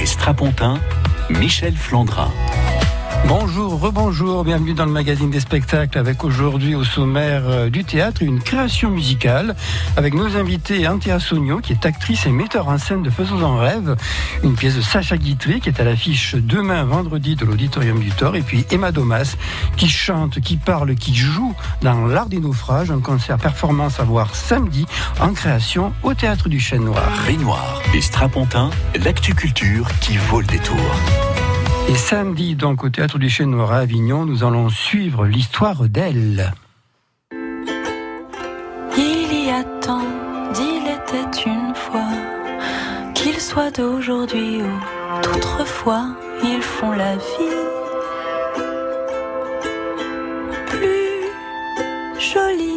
Et Strapontin, Michel Flandrin. Bonjour, rebonjour, bienvenue dans le magazine des spectacles avec aujourd'hui au sommaire euh, du théâtre une création musicale avec nos invités Anthea Sogno qui est actrice et metteur en scène de Faisons en rêve, une pièce de Sacha Guitry qui est à l'affiche demain vendredi de l'auditorium du Thor et puis Emma Domas qui chante, qui parle, qui joue dans l'art des naufrages, un concert performance à voir samedi en création au théâtre du Chêne Noir. Rénoir et Strapontin, l'actu culture qui vaut le détour. Et samedi, donc, au théâtre du Chêne Noir à Avignon, nous allons suivre l'histoire d'elle. Il y a tant, d'il était une fois, qu'il soit d'aujourd'hui ou d'autrefois, ils font la vie plus jolie.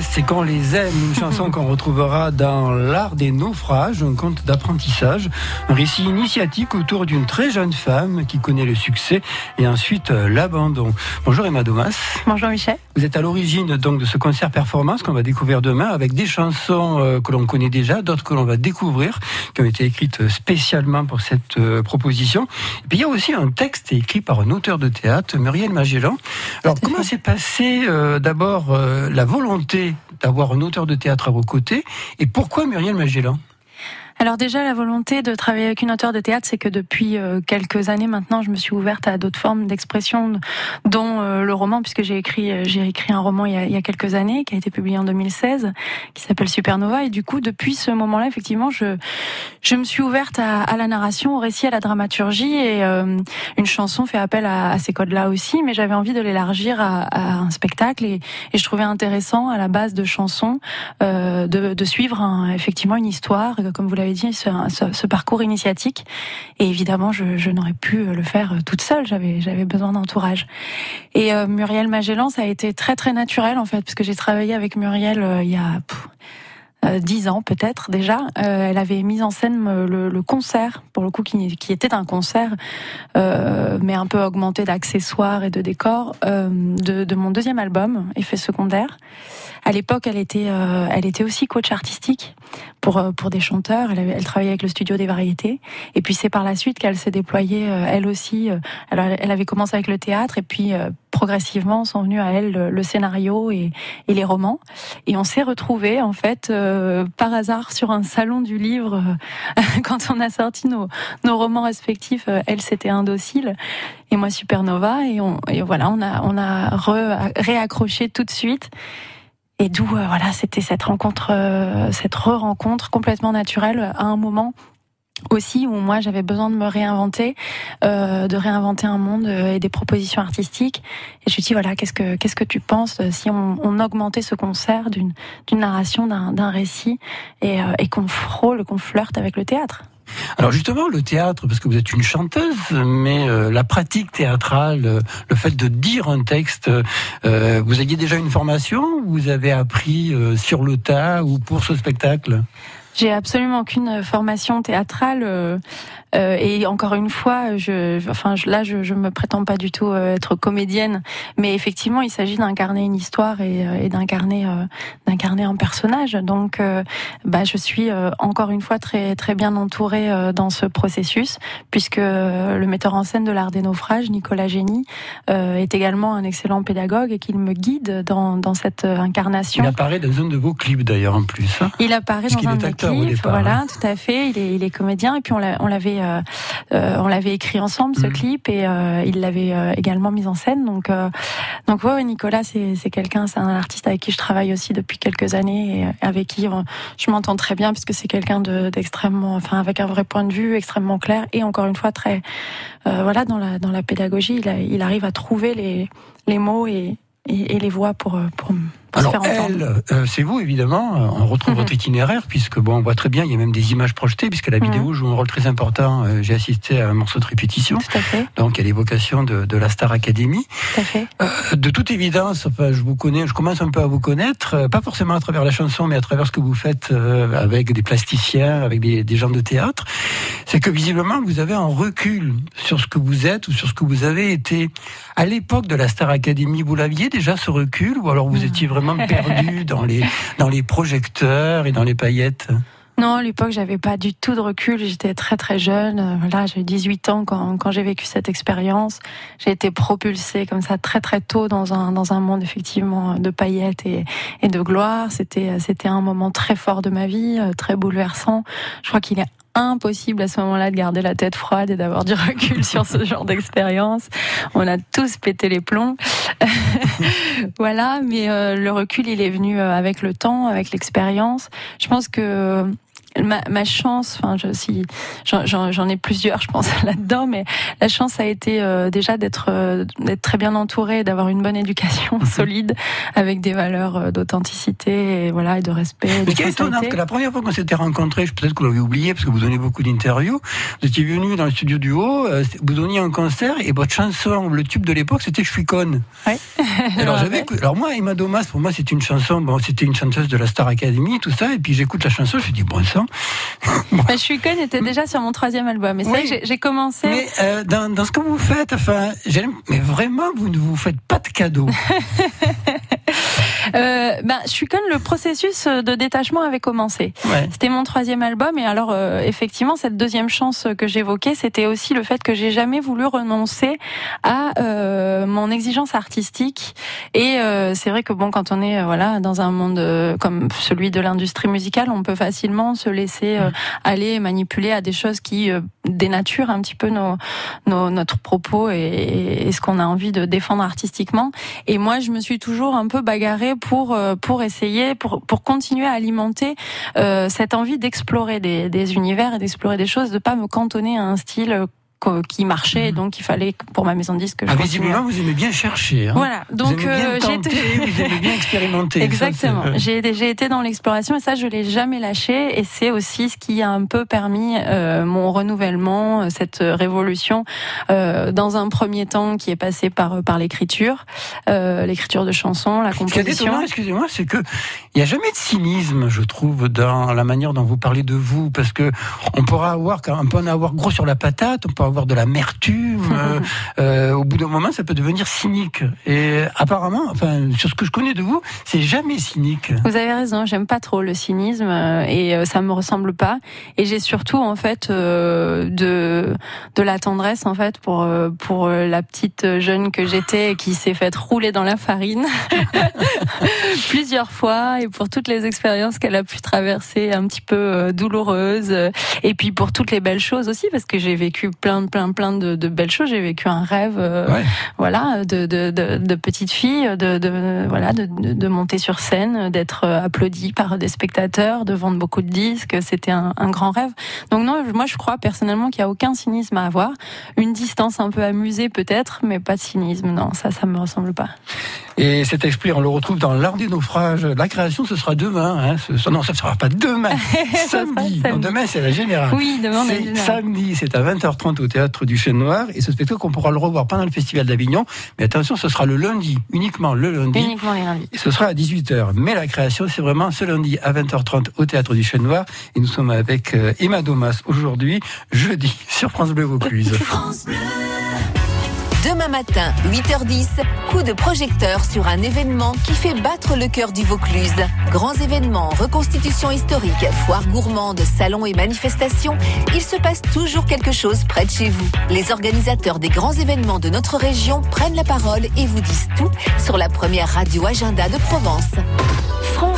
C'est qu'on les aime. Une chanson qu'on retrouvera dans L'Art des naufrages, un conte d'apprentissage, un récit initiatique autour d'une très jeune femme qui connaît le succès et ensuite euh, l'abandon. Bonjour Emma Domas. Bonjour Michel. Vous êtes à l'origine donc de ce concert performance qu'on va découvrir demain avec des chansons euh, que l'on connaît déjà, d'autres que l'on va découvrir, qui ont été écrites spécialement pour cette euh, proposition. Et puis il y a aussi un texte écrit par un auteur de théâtre, Muriel Magellan. Alors comment s'est passé euh, d'abord euh, la volonté d'avoir un auteur de théâtre à vos côtés et pourquoi Muriel Magellan? Alors déjà, la volonté de travailler avec une auteure de théâtre, c'est que depuis euh, quelques années maintenant, je me suis ouverte à d'autres formes d'expression, dont euh, le roman, puisque j'ai écrit, euh, j'ai écrit un roman il y, a, il y a quelques années, qui a été publié en 2016, qui s'appelle Supernova. Et du coup, depuis ce moment-là, effectivement, je, je me suis ouverte à, à la narration, au récit, à la dramaturgie. Et euh, une chanson fait appel à, à ces codes-là aussi, mais j'avais envie de l'élargir à, à un spectacle. Et, et je trouvais intéressant, à la base de chansons, euh, de, de suivre un- effectivement une histoire, comme vous l'avez dit, ce, parcours initiatique. Et évidemment, je, n'aurais pu le faire euh, toute seule. J'avais j'avais besoin d'entourage. Et euh, Muriel Magellan, ça a été très très naturel en fait, parce que j'ai travaillé avec Muriel euh, il y a euh, dix ans peut-être déjà. Euh, elle avait mis en scène euh, le, concert, pour le coup, qui, était un concert, euh, mais un peu augmenté d'accessoires et de décors, euh, de, mon deuxième album, Effet secondaire. À l'époque, elle était, euh, elle était aussi coach artistique pour euh, pour des chanteurs. Elle, elle travaillait avec le studio des variétés. Et puis c'est par la suite qu'elle s'est déployée, euh, elle aussi. euh, alors, elle avait commencé avec le théâtre et puis euh, progressivement sont venus à elle le, scénario et, les romans. Et on s'est retrouvés en fait euh, par hasard sur un salon du livre euh, quand on a sorti nos, romans respectifs. Euh, elle c'était Indocile et moi Supernova. Et, on, voilà, on a réaccroché tout de suite. Et d'où voilà, c'était cette rencontre, cette re-rencontre complètement naturelle à un moment aussi où moi j'avais besoin de me réinventer, euh, de réinventer un monde euh, et des propositions artistiques. Et je me suis dit voilà, qu'est-ce que qu'est-ce que tu penses euh, si on, on augmentait ce concert d'une d'une narration, d'un récit et, euh, et qu'on frôle, qu'on flirte avec le théâtre? Alors justement, le théâtre, parce que vous êtes une chanteuse, mais euh, la pratique théâtrale, euh, le fait de dire un texte, euh, vous aviez déjà une formation? Ou Vous avez appris euh, sur le tas ou pour ce spectacle? J'ai absolument aucune formation théâtrale. euh, euh, et encore une fois, je, enfin, je- là, je, je me prétends pas du tout euh, être comédienne, mais effectivement, il s'agit d'incarner une histoire et, euh, et d'incarner, euh, d'incarner un personnage. Donc, euh, bah, je suis euh, encore une fois très, très bien entourée euh, dans ce processus, puisque euh, le metteur en scène de l'art des naufrages, Nicolas Génie, euh, est également un excellent pédagogue et qu'il me guide dans, dans cette euh, incarnation. Il apparaît dans un de vos clips d'ailleurs en plus. hein. Il apparaît dans un acteur au clips, départ, voilà, hein. tout à fait. Il est, il est comédien et puis on l'a- on l'avait, euh, euh, on l'avait écrit ensemble ce Mhm. clip et euh, il l'avait euh, également mis en scène. Donc, euh, donc ouais, Nicolas, c'est c'est quelqu'un, c'est un artiste avec qui je travaille aussi depuis quelques années et avec qui je m'entends très bien puisque c'est quelqu'un de- d'extrêmement, enfin avec un vrai point de vue extrêmement clair et encore une fois très, euh, voilà, dans la dans la pédagogie, il, a- il arrive à trouver les les mots et et, et les voix pour euh, pour, pour se Alors faire entendre. elle, euh, c'est vous évidemment. Euh, On retrouve Mhm. votre itinéraire puisque bon, on voit très bien. Il y a même des images projetées puisque la Mhm. vidéo joue un rôle très important. Euh, J'ai assisté à un morceau de répétition. Tout à fait, Donc, il y a l'évocation de, de la Star Academy. tout à fait. Euh, De toute évidence, enfin, je vous connais, je commence un peu à vous connaître, pas forcément à travers la chanson, mais à travers ce que vous faites avec des plasticiens, avec des, des gens de théâtre. C'est que visiblement, vous avez un recul sur ce que vous êtes ou sur ce que vous avez été. À l'époque de la Star Academy, vous l'aviez déjà ce recul ou alors vous étiez vraiment perdu dans les dans les projecteurs et dans les paillettes Non, à l'époque, j'avais pas du tout de recul. J'étais très très jeune. Euh, Voilà, j'ai 18 ans quand, quand j'ai vécu cette expérience. J'ai été propulsée comme ça très très tôt dans un dans un monde effectivement de paillettes et, et de gloire. C'était c'était un moment très fort de ma vie, euh, très bouleversant. Je crois qu'il est impossible à ce moment-là de garder la tête froide et d'avoir du recul sur ce genre d'expérience. On a tous pété les plombs. voilà, mais euh, le recul, il est venu euh, avec le temps, avec l'expérience. Je pense que ma, ma chance, enfin, je, si j'en- ai plusieurs, je pense là-dedans, mais la chance a été euh, déjà d'être euh, d'être très bien entourée, d'avoir une bonne éducation solide, avec des valeurs euh, d'authenticité et voilà et de respect. et Mais de ce qui est étonnant, sincérité. que la première fois qu'on s'était rencontrés, peut-être que vous l'avez oublié parce que vous donnez beaucoup d'interviews, vous étiez venu dans le studio du haut, vous donniez un concert et votre chanson, le tube de l'époque, c'était Je suis conne. Ouais. Alors j'avais, moi, Emma Domas, pour moi, c'était une chanson, bon, c'était une chanteuse de la Star Academy, tout ça, et puis j'écoute la chanson, je me dis bon sang. Bah, je suis conne était déjà sur mon troisième album. Et c'est Oui. vrai que j'ai- commencé. Mais euh, dans, dans ce que vous faites, enfin, j'aime, mais vraiment, vous ne vous faites pas de cadeaux. Euh, ben, je suis conne. Le processus de détachement avait commencé. Ouais. C'était mon troisième album et alors euh, effectivement cette deuxième chance que j'évoquais c'était aussi le fait que j'ai jamais voulu renoncer à euh, mon exigence artistique et euh, c'est vrai que bon quand on est euh, voilà dans un monde comme celui de l'industrie musicale on peut facilement se laisser aller manipuler à des choses qui dénaturent un petit peu nos, nos notre propos et, et ce qu'on a envie de défendre artistiquement et moi je me suis toujours un peu bagarrée pour euh, pour essayer pour pour continuer à alimenter euh, cette envie d'explorer des, des univers et d'explorer des choses, de pas me cantonner à un style euh, qui marchait, et donc il fallait pour ma maison de disque que Ah, visiblement, vous aimez bien chercher. Hein. Voilà, donc euh, j'ai été- vous aimez bien expérimenter. Exactement. c'est- J'ai été dans l'exploration et ça je l'ai jamais lâché et c'est aussi ce qui a un peu permis euh, mon renouvellement, euh, cette révolution euh, dans un premier temps qui est passé par par l'écriture, euh, l'écriture de chansons, la composition. excusez-moi, c'est que il n'y a jamais de cynisme, je trouve, dans la manière dont vous parlez de vous, parce que on pourra avoir, on peut en avoir gros sur la patate, on peut avoir de l'amertume. euh, euh, au bout d'un moment, ça peut devenir cynique. Et apparemment, enfin, sur ce que je connais de vous, c'est jamais cynique. Vous avez raison, j'aime pas trop le cynisme euh, et euh, ça me ressemble pas. Et j'ai surtout en fait euh, de de la tendresse en fait pour pour la petite jeune que j'étais et qui s'est faite rouler dans la farine plusieurs fois et pour toutes les expériences qu'elle a pu traverser un petit peu douloureuses et puis pour toutes les belles choses aussi parce que j'ai vécu plein plein plein de, de belles choses. J'ai vécu un rêve. euh, Ouais. voilà, de, de, de, de petite fille, de, voilà, de, monter sur scène, d'être euh, applaudie par des spectateurs, de vendre beaucoup de disques. C'était un, un grand rêve. Donc non, moi je crois personnellement qu'il n'y a aucun cynisme à avoir. Une distance un peu amusée peut-être, mais pas de cynisme. Non, ça, ça me ressemble pas. Et cet esprit, on le retrouve dans l'art des naufrages. La création, ce sera demain. Hein. Ce- non, ça ne sera pas demain. samedi. samedi. Non, demain, c'est la générale. Oui, demain C'est samedi, c'est à 20h30 au au théâtre du Chêne Noir. Et ce spectacle, on pourra le revoir pendant le Festival d'Avignon. Mais attention, ce sera le lundi, uniquement le lundi. Uniquement les lundis. Et ce sera à 18h. Mais la création, c'est vraiment ce lundi à 20h30 au théâtre du Chêne Noir. Et nous sommes avec euh, Emma Domas aujourd'hui, jeudi, sur France Bleu Vaucluse. Demain matin, 8h10, coup de projecteur sur un événement qui fait battre le cœur du Vaucluse. Grands événements, reconstitution historique, foire gourmande, salons et manifestations, il se passe toujours quelque chose près de chez vous. Les organisateurs des grands événements de notre région prennent la parole et vous disent tout sur la première radio agenda de Provence.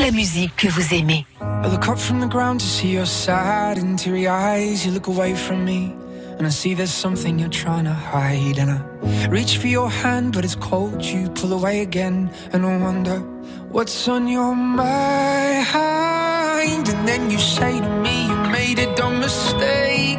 La musique que vous aimez. I look up from the ground to see your sad and teary eyes. You look away from me, and I see there's something you're trying to hide. And I reach for your hand, but it's cold. You pull away again, and I wonder what's on your mind. And then you say to me, You made a dumb mistake.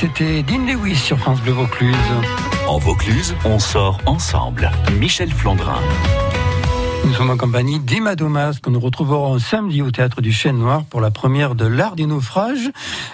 c'était Dean Lewis sur France Bleu Vaucluse. En Vaucluse, on sort ensemble. Michel Flandrin. Nous sommes en compagnie d'Emma Domas, que nous retrouverons samedi au Théâtre du Chêne Noir pour la première de L'Art des Naufrages.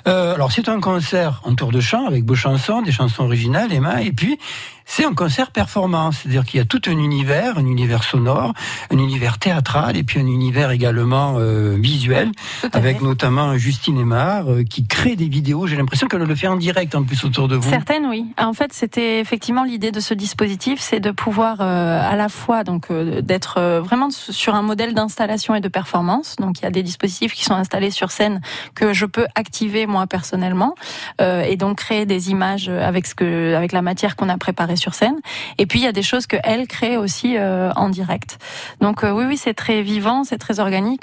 Euh, alors, c'est un concert en tour de chant avec beaux chansons, des chansons originales, Emma, et puis c'est un concert performance, c'est-à-dire qu'il y a tout un univers, un univers sonore, un univers théâtral et puis un univers également euh, visuel, avec notamment Justine Aymar euh, qui crée des vidéos. J'ai l'impression qu'elle le fait en direct en plus autour de vous. Certaines, oui. En fait, c'était effectivement l'idée de ce dispositif, c'est de pouvoir euh, à la fois donc euh, d'être euh, vraiment sur un modèle d'installation et de performance. Donc il y a des dispositifs qui sont installés sur scène que je peux activer moi personnellement euh, et donc créer des images avec ce que avec la matière qu'on a préparée sur scène. Et puis il y a des choses que elle crée aussi euh, en direct. Donc euh, oui, oui, c'est très vivant, c'est très organique.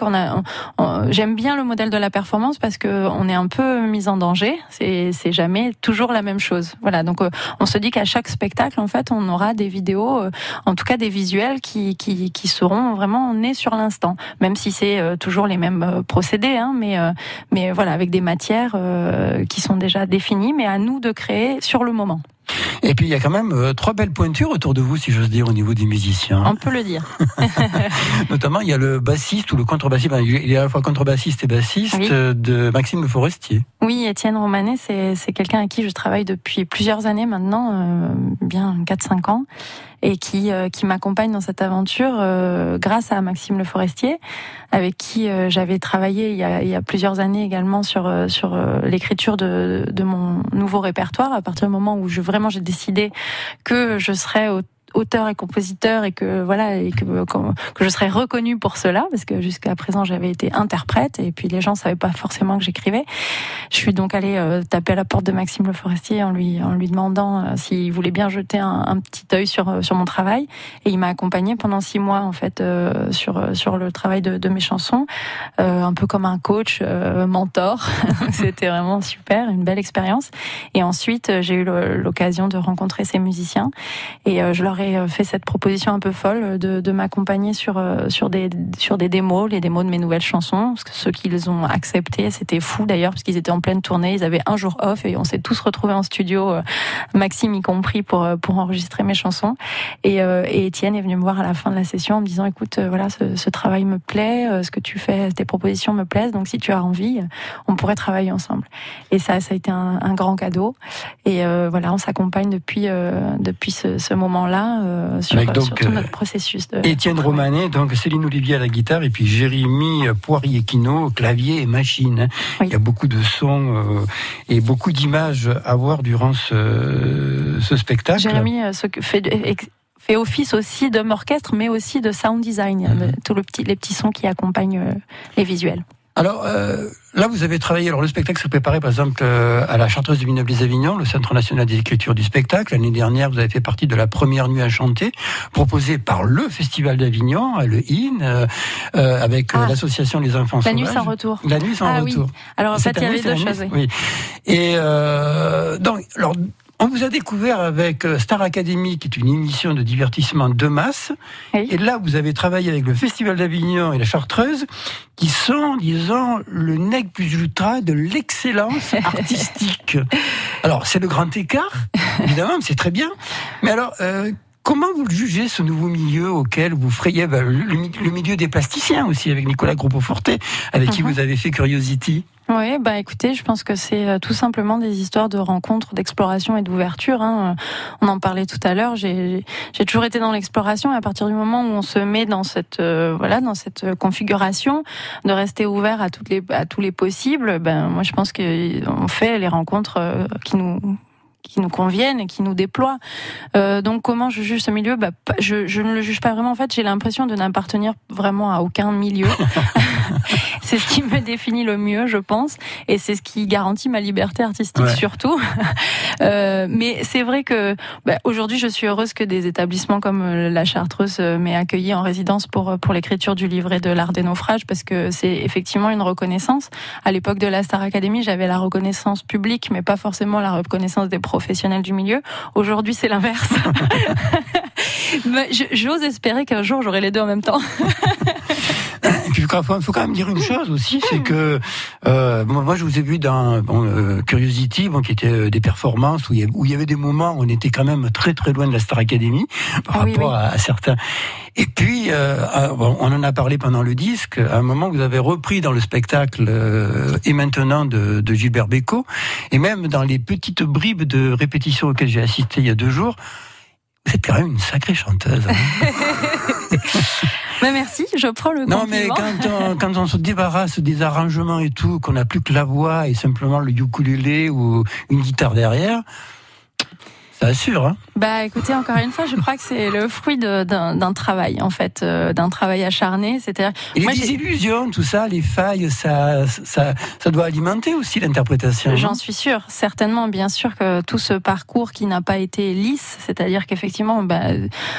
J'aime bien le modèle de la performance parce que on est un peu mis en danger. C'est, jamais toujours la même chose. Voilà. Donc euh, on se dit qu'à chaque spectacle, en fait, on aura des vidéos, en tout cas des visuels qui, qui, seront vraiment nés sur l'instant, même si c'est toujours les mêmes procédés, hein, mais, mais voilà, avec des matières qui sont déjà définies, mais à nous de créer sur le moment. Et puis il y a quand même euh, trois belles pointures autour de vous, si j'ose dire, au niveau des musiciens. On peut le dire. Notamment, il y a le bassiste ou le contrebassiste, enfin, il est à la fois contrebassiste et bassiste Oui. euh, de Maxime Le Forestier. Oui, Étienne Romanet, c'est c'est quelqu'un à qui je travaille depuis plusieurs années maintenant, euh, bien 4-5 ans, et qui, euh, qui m'accompagne dans cette aventure euh, grâce à Maxime Le Forestier, avec qui euh, j'avais travaillé il y, a, il y a plusieurs années également sur, sur l'écriture de, de mon nouveau répertoire, à partir du moment où je, vraiment j'ai décidé que je serais au auteur et compositeur et que voilà et que, que je serais reconnue pour cela parce que jusqu'à présent j'avais été interprète et puis les gens savaient pas forcément que j'écrivais. Je suis donc allée euh, taper à la porte de Maxime Le Forestier en lui en lui demandant euh, s'il voulait bien jeter un, petit œil sur euh, sur mon travail et il m'a accompagnée pendant six mois en fait euh, sur sur le travail de, de mes chansons un peu comme un coach mentor. C'était vraiment super, une belle expérience. Et ensuite j'ai eu l'occasion de rencontrer ces musiciens et je leur ai euh, fait cette proposition un peu folle de, de m'accompagner sur euh, sur des sur des démos, les démos de mes nouvelles chansons. Parce que ceux qu'ils ont accepté, c'était fou d'ailleurs parce qu'ils étaient en pleine tournée, ils avaient un jour off et on s'est tous retrouvés en studio, euh, Maxime y compris pour euh, pour enregistrer mes chansons. Et, euh, et Étienne est venu me voir à la fin de la session en me disant écoute euh, voilà ce, travail me plaît, euh, ce que tu fais, tes propositions me plaisent, donc si tu as envie, euh, on pourrait travailler ensemble. Et ça ça a été un, grand cadeau. Et euh, voilà on s'accompagne depuis euh, depuis ce moment-là euh, sur, Avec donc, sur tout euh, notre processus. De, Étienne Romanet, donc Céline Olivier à la guitare et puis Jérémy Poirier-Quino, clavier et machine. Oui. Il y a beaucoup de sons euh, et beaucoup d'images à voir durant ce, ce spectacle. Jérémy fait, fait office aussi d'homme orchestre, mais aussi de sound design, Mhm. tous le petit, les petits sons qui accompagnent les visuels. Alors euh, là, vous avez travaillé. Alors le spectacle s'est préparé, par exemple, euh, à la Chartreuse de Vignobles les Avignon, le Centre national des écritures du spectacle. L'année dernière, vous avez fait partie de la première nuit à chanter, proposée par le Festival d'Avignon, le IN, euh, euh, avec euh, Ah. l'association Les Enfants La nuit Sauvages. sans retour. La nuit sans Ah oui. retour. Alors en fait, il y avait c'est deux la choses. nuit oui. Oui. Et euh, donc, alors, on vous a découvert avec euh, Star Academy, qui est une émission de divertissement de masse. Oui. Et là, vous avez travaillé avec le Festival d'Avignon et la Chartreuse, qui sont, disons, le nec plus ultra de l'excellence artistique. alors, c'est le grand écart, évidemment, mais c'est très bien. Mais alors, euh, Comment vous jugez, ce nouveau milieu auquel vous frayez bah, le, le milieu des plasticiens aussi, avec Nicolas Groupo-Forte, avec qui Mhm. vous avez fait Curiosity? Oui, bah écoutez, je pense que c'est euh, tout simplement des histoires de rencontres, d'exploration et d'ouverture. Hein. On en parlait tout à l'heure. J'ai j'ai toujours été dans l'exploration. Et à partir du moment où on se met dans cette euh, voilà dans cette configuration, de rester ouvert à toutes les à tous les possibles, ben moi je pense que on fait les rencontres euh, qui nous qui nous conviennent et qui nous déploient. Euh, donc comment je juge ce milieu? Bah, je, je ne le juge pas vraiment. En fait, j'ai l'impression de n'appartenir vraiment à aucun milieu. c'est ce qui me définit le mieux, je pense, et c'est ce qui garantit ma liberté artistique Ouais. surtout. Euh, mais c'est vrai que bah, aujourd'hui, je suis heureuse que des établissements comme euh, la Chartreuse euh, m'aient accueilli en résidence pour euh, pour l'écriture du livret de l'art des naufrages, parce que c'est effectivement une reconnaissance. À l'époque de la Star Academy, j'avais la reconnaissance publique, mais pas forcément la reconnaissance des professionnels du milieu. Aujourd'hui, c'est l'inverse. J'ose espérer qu'un jour, j'aurai les deux en même temps. Et puis puis, il faut, quand même dire une chose aussi, c'est que euh, moi, moi, je vous ai vu dans bon, euh, Curiosity, bon, qui était euh, des performances où il, y avait, où il y avait des moments où on était quand même très très loin de la Star Academy par Ah rapport oui. À, à certains. Et puis, euh, ah, bon, on en a parlé pendant le disque. À un moment, vous avez repris dans le spectacle euh, et maintenant de, de Gilbert Bécaud, et même dans les petites bribes de répétition auxquelles j'ai assisté il y a deux jours. Vous êtes quand même une sacrée chanteuse. hein. Mais merci, je prends le Non, mais compliment. quand on, quand on se débarrasse des arrangements et tout, qu'on n'a plus que la voix et simplement le ukulélé ou une guitare derrière, ça assure. Hein Bah écoutez, encore une fois, je crois que c'est le fruit d'un travail, en fait, euh, d'un travail acharné. C'est-à-dire, les désillusions, tout ça, les failles, ça, ça, ça doit alimenter aussi l'interprétation. J'en suis sûre, certainement, bien sûr que tout ce parcours qui n'a pas été lisse, c'est-à-dire qu'effectivement, bah,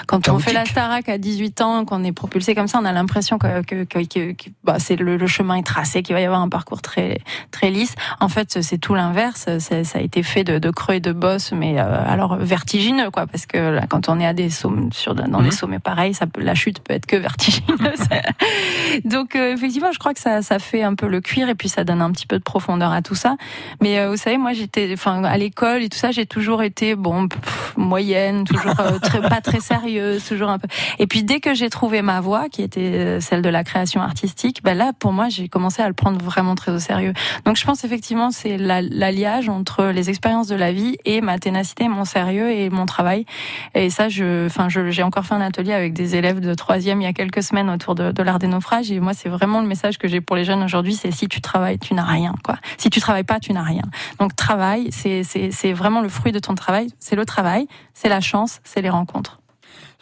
quand on fait la. Starac à 18 ans, qu'on est propulsé comme ça, on a l'impression que, que, que, bah, c'est le, le chemin est tracé, qu'il va y avoir un parcours très très lisse. En fait, c'est tout l'inverse. Ça a été fait de, de creux et de bosses, mais euh, alors vertigineux, quoi, parce que là, quand on est à des sommets, sur dans Mhm. des sommets pareils, ça peut, la chute peut être que vertigineuse. Donc euh, effectivement, je crois que ça, ça fait un peu le cuir et puis ça donne un petit peu de profondeur à tout ça. Mais euh, vous savez, moi j'étais, enfin à l'école et tout ça, j'ai toujours été bon pff, moyenne, toujours euh, très, pas très sérieuse, toujours un peu. Et puis dès que j'ai trouvé ma voie, qui était celle de la création artistique, ben là pour moi j'ai commencé à le prendre vraiment très au sérieux. Donc je pense effectivement c'est la- l'alliage entre les expériences de la vie et ma ténacité, mon sérieux et mon travail. Et ça, je, enfin, j'ai encore fait un atelier avec des élèves de troisième il y a quelques semaines autour de, l'art des naufrages. Et moi, c'est vraiment le message que j'ai pour les jeunes aujourd'hui, c'est si tu travailles, tu n'as rien, quoi. Si tu travailles pas, tu n'as rien. Donc, travail, c'est vraiment le fruit de ton travail. C'est le travail, c'est la chance, c'est les rencontres.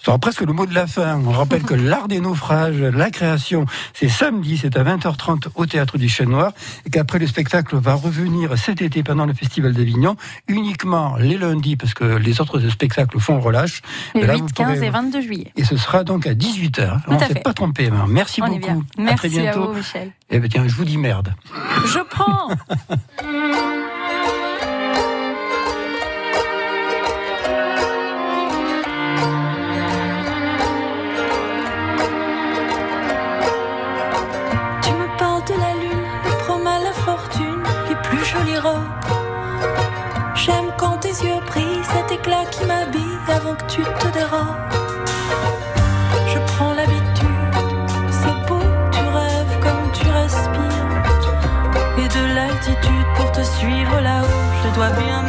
Ce sera presque le mot de la fin. On rappelle que l'art des naufrages, la création, c'est samedi, c'est à 20h30 au Théâtre du Chêne Noir, et qu'après le spectacle va revenir cet été pendant le Festival d'Avignon, uniquement les lundis, parce que les autres spectacles font relâche. Les là, 8, vous 15 pourrez- et 22 juillet. Et ce sera donc à 18h. On à ne s'est pas trompé. hein. Merci On est beaucoup. bien. À Merci très à bientôt. vous, Michel. Eh bien, tiens, je vous dis merde. Je prends! dois bien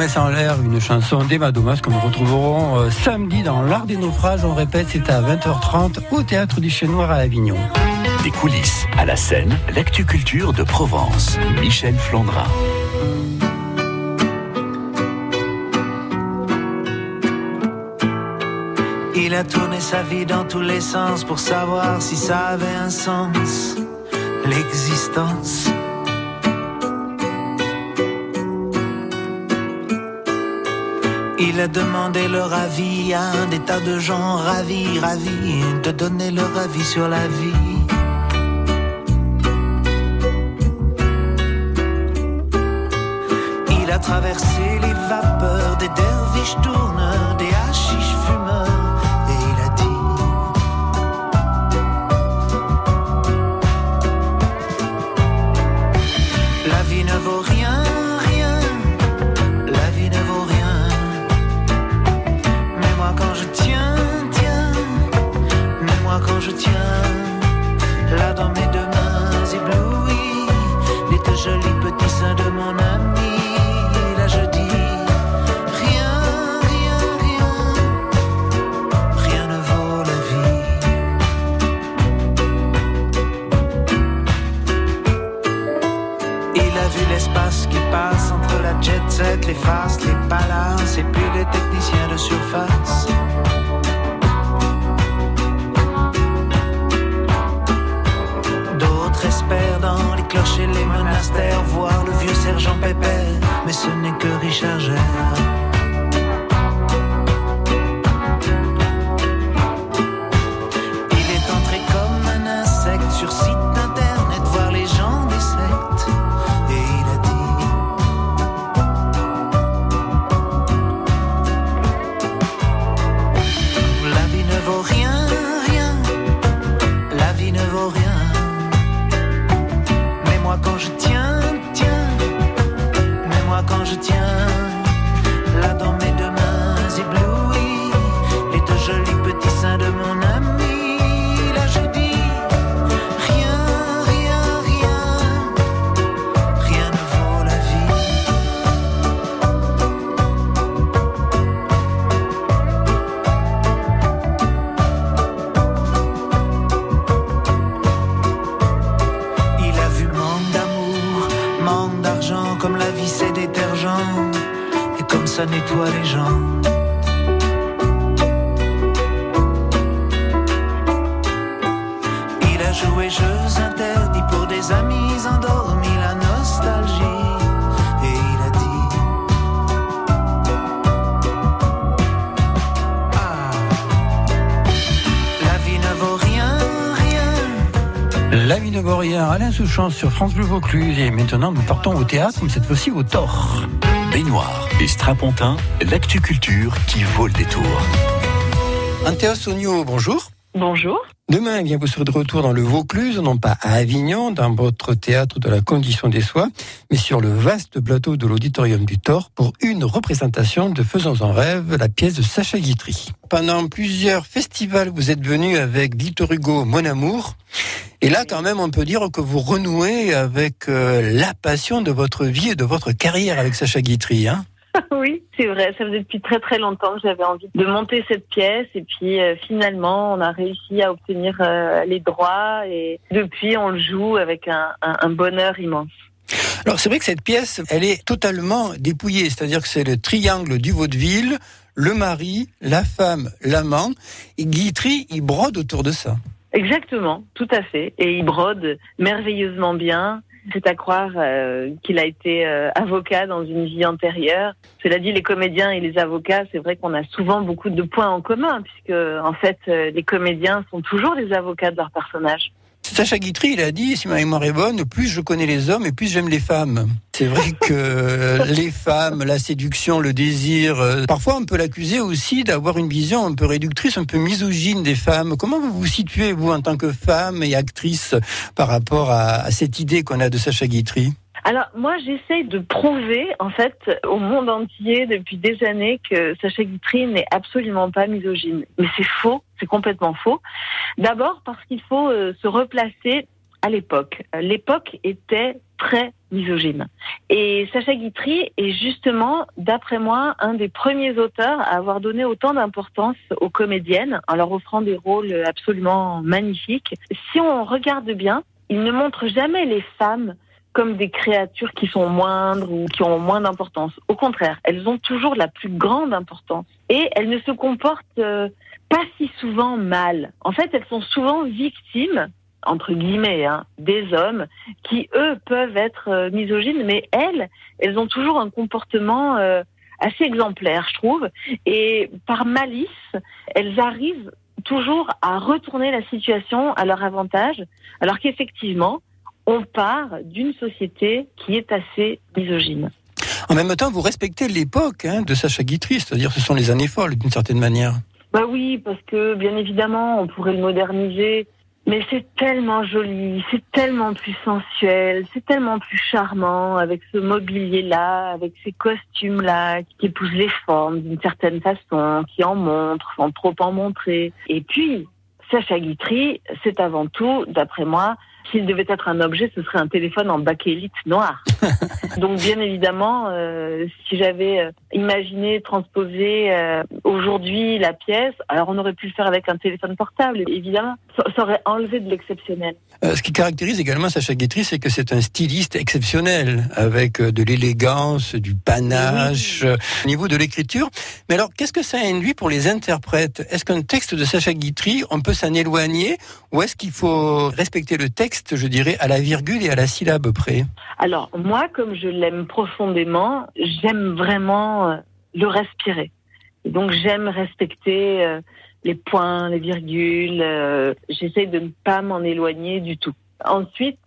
Les promesses en l'air, une chanson d'Emma Domas que nous retrouverons euh, samedi dans l'art des naufrages. On répète, c'est à 20h30 au Théâtre du Chêne Noir à Avignon. Des coulisses à la scène, l'actu culture de Provence. Michel Flandrin. Il a tourné sa vie dans tous les sens pour savoir si ça avait un sens, l'existence. Il a demandé leur avis à un des tas de gens ravis, ravis de donner leur avis sur la vie. Il a traversé les vapeurs des derviches tourneurs, Joué jeux interdits pour des amis endormis, la nostalgie, et il a dit Ah, la vie ne vaut rien, rien. La vie de Gorien, Alain Souchon sur France Bleu Vaucluse. Et maintenant, nous partons au théâtre, mais cette fois-ci au Thor. Baignoire et strapontin, l'actu culture qui vaut le détour. Anthea Sonio, bonjour. Bonjour. Demain, eh bien, vous serez de retour dans le Vaucluse, non pas à Avignon, dans votre théâtre de la condition des soins, mais sur le vaste plateau de l'auditorium du Thor pour une représentation de Faisons en rêve, la pièce de Sacha Guitry. Pendant plusieurs festivals, vous êtes venu avec Victor Hugo, Mon Amour. Et là, quand même, on peut dire que vous renouez avec euh, la passion de votre vie et de votre carrière avec Sacha Guitry. Hein oui, c'est vrai. Ça faisait depuis très très longtemps que j'avais envie de monter cette pièce et puis euh, finalement on a réussi à obtenir euh, les droits et depuis on le joue avec un, un- un bonheur immense. Alors c'est vrai que cette pièce, elle est totalement dépouillée, c'est-à-dire que c'est le triangle du vaudeville, le mari, la femme, l'amant, et Guitry, il brode autour de ça. Exactement, tout à fait. Et il brode merveilleusement bien. C'est à croire euh, qu'il a été euh, avocat dans une vie antérieure. Cela dit, les comédiens et les avocats, c'est vrai qu'on a souvent beaucoup de points en commun, puisque en fait, euh, les comédiens sont toujours les avocats de leurs personnages. Sacha Guitry, il a dit, si ma mémoire est bonne, plus je connais les hommes et plus j'aime les femmes. C'est vrai que les femmes, la séduction, le désir, euh, parfois on peut l'accuser aussi d'avoir une vision un peu réductrice, un peu misogyne des femmes. Comment vous vous situez, vous, en tant que femme et actrice, par rapport à, à cette idée qu'on a de Sacha Guitry? Alors moi, j'essaye de prouver en fait au monde entier depuis des années que Sacha Guitry n'est absolument pas misogyne. Mais c'est faux, c'est complètement faux. D'abord parce qu'il faut euh, se replacer à l'époque. L'époque était très misogyne. Et Sacha Guitry est justement, d'après moi, un des premiers auteurs à avoir donné autant d'importance aux comédiennes en leur offrant des rôles absolument magnifiques. Si on regarde bien, il ne montre jamais les femmes comme des créatures qui sont moindres ou qui ont moins d'importance. Au contraire, elles ont toujours la plus grande importance. Et elles ne se comportent euh, pas si souvent mal. En fait, elles sont souvent victimes, entre guillemets, hein, des hommes qui, eux, peuvent être euh, misogynes, mais elles, elles ont toujours un comportement euh, assez exemplaire, je trouve. Et par malice, elles arrivent toujours à retourner la situation à leur avantage, alors qu'effectivement, on part d'une société qui est assez misogyne. En même temps, vous respectez l'époque hein, de Sacha Guitry, c'est-à-dire ce sont les années folles d'une certaine manière. Bah oui, parce que bien évidemment, on pourrait le moderniser, mais c'est tellement joli, c'est tellement plus sensuel, c'est tellement plus charmant avec ce mobilier-là, avec ces costumes-là qui épousent les formes d'une certaine façon, qui en montrent sans trop en montrer. Et puis, Sacha Guitry, c'est avant tout, d'après moi, s'il devait être un objet, ce serait un téléphone en bakélite noir. Donc bien évidemment, euh, si j'avais euh, imaginé transposer euh, aujourd'hui la pièce, alors on aurait pu le faire avec un téléphone portable, évidemment. Ça, ça aurait enlevé de l'exceptionnel. Ce qui caractérise également Sacha Guitry, c'est que c'est un styliste exceptionnel, avec de l'élégance, du panache, au niveau de l'écriture. Mais alors, qu'est-ce que ça induit pour les interprètes? Est-ce qu'un texte de Sacha Guitry, on peut s'en éloigner, ou est-ce qu'il faut respecter le texte, je dirais, à la virgule et à la syllabe près Alors moi, comme je l'aime profondément, j'aime vraiment euh, le respirer. Et donc j'aime respecter euh, les points, les virgules. euh, J'essaie de ne pas m'en éloigner du tout. Ensuite,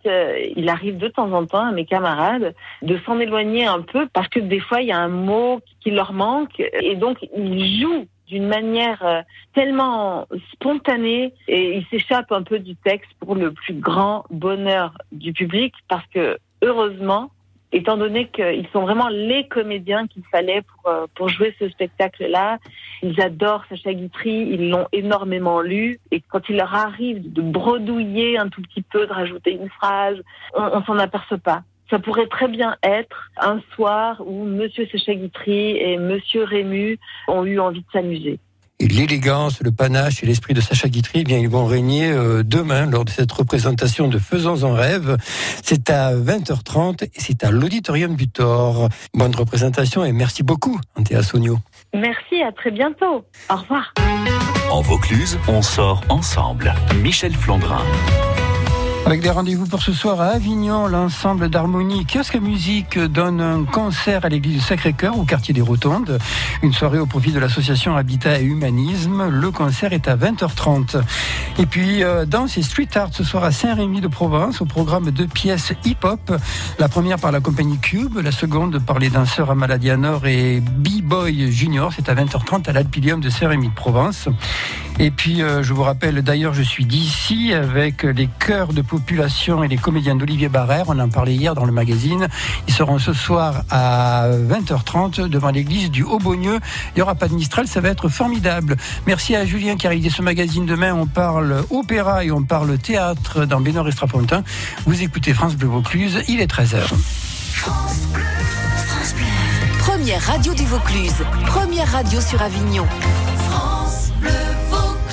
il arrive de temps en temps à mes camarades de s'en éloigner un peu parce que des fois il y a un mot qui leur manque et donc ils jouent d'une manière euh, tellement spontanée et ils s'échappent un peu du texte pour le plus grand bonheur du public parce que heureusement, étant donné qu'ils sont vraiment les comédiens qu'il fallait pour, euh, pour jouer ce spectacle-là, ils adorent Sacha Guitry, ils l'ont énormément lu et quand il leur arrive de bredouiller un tout petit peu, de rajouter une phrase, on, on s'en aperçoit pas. Ça pourrait très bien être un soir où Monsieur Sacha Guitry et Monsieur Rému ont eu envie de s'amuser. Et l'élégance, le panache et l'esprit de Sacha Guitry, eh bien, ils vont régner euh, demain lors de cette représentation de Faisons en rêve. C'est à 20h30 et c'est à l'Auditorium du Thor. Bonne représentation et merci beaucoup, Antea Sonio. Merci, à très bientôt. Au revoir. En Vaucluse, on sort ensemble. Michel Flandrin. Avec des rendez-vous pour ce soir à Avignon, l'ensemble d'harmonie Kiosque musique donne un concert à l'église du Sacré-Cœur au quartier des Rotondes. Une soirée au profit de l'association Habitat et Humanisme. Le concert est à 20h30. Et puis, euh, danse et street art ce soir à Saint-Rémy de Provence au programme de pièces hip-hop. La première par la compagnie Cube, la seconde par les danseurs Amaladianor et B-Boy Junior. C'est à 20h30 à l'Alpilium de Saint-Rémy de Provence. Et puis, euh, je vous rappelle, d'ailleurs, je suis d'ici avec les chœurs de et les comédiens d'Olivier Barrère. On en parlait hier dans le magazine. Ils seront ce soir à 20h30 devant l'église du Haut-Beaugneux. Il n'y aura pas de Mistral, ça va être formidable. Merci à Julien qui a réalisé ce magazine. Demain, on parle opéra et on parle théâtre dans Bénard et Strapontin. Vous écoutez France Bleu Vaucluse, il est 13h. Première radio du Vaucluse, première radio sur Avignon.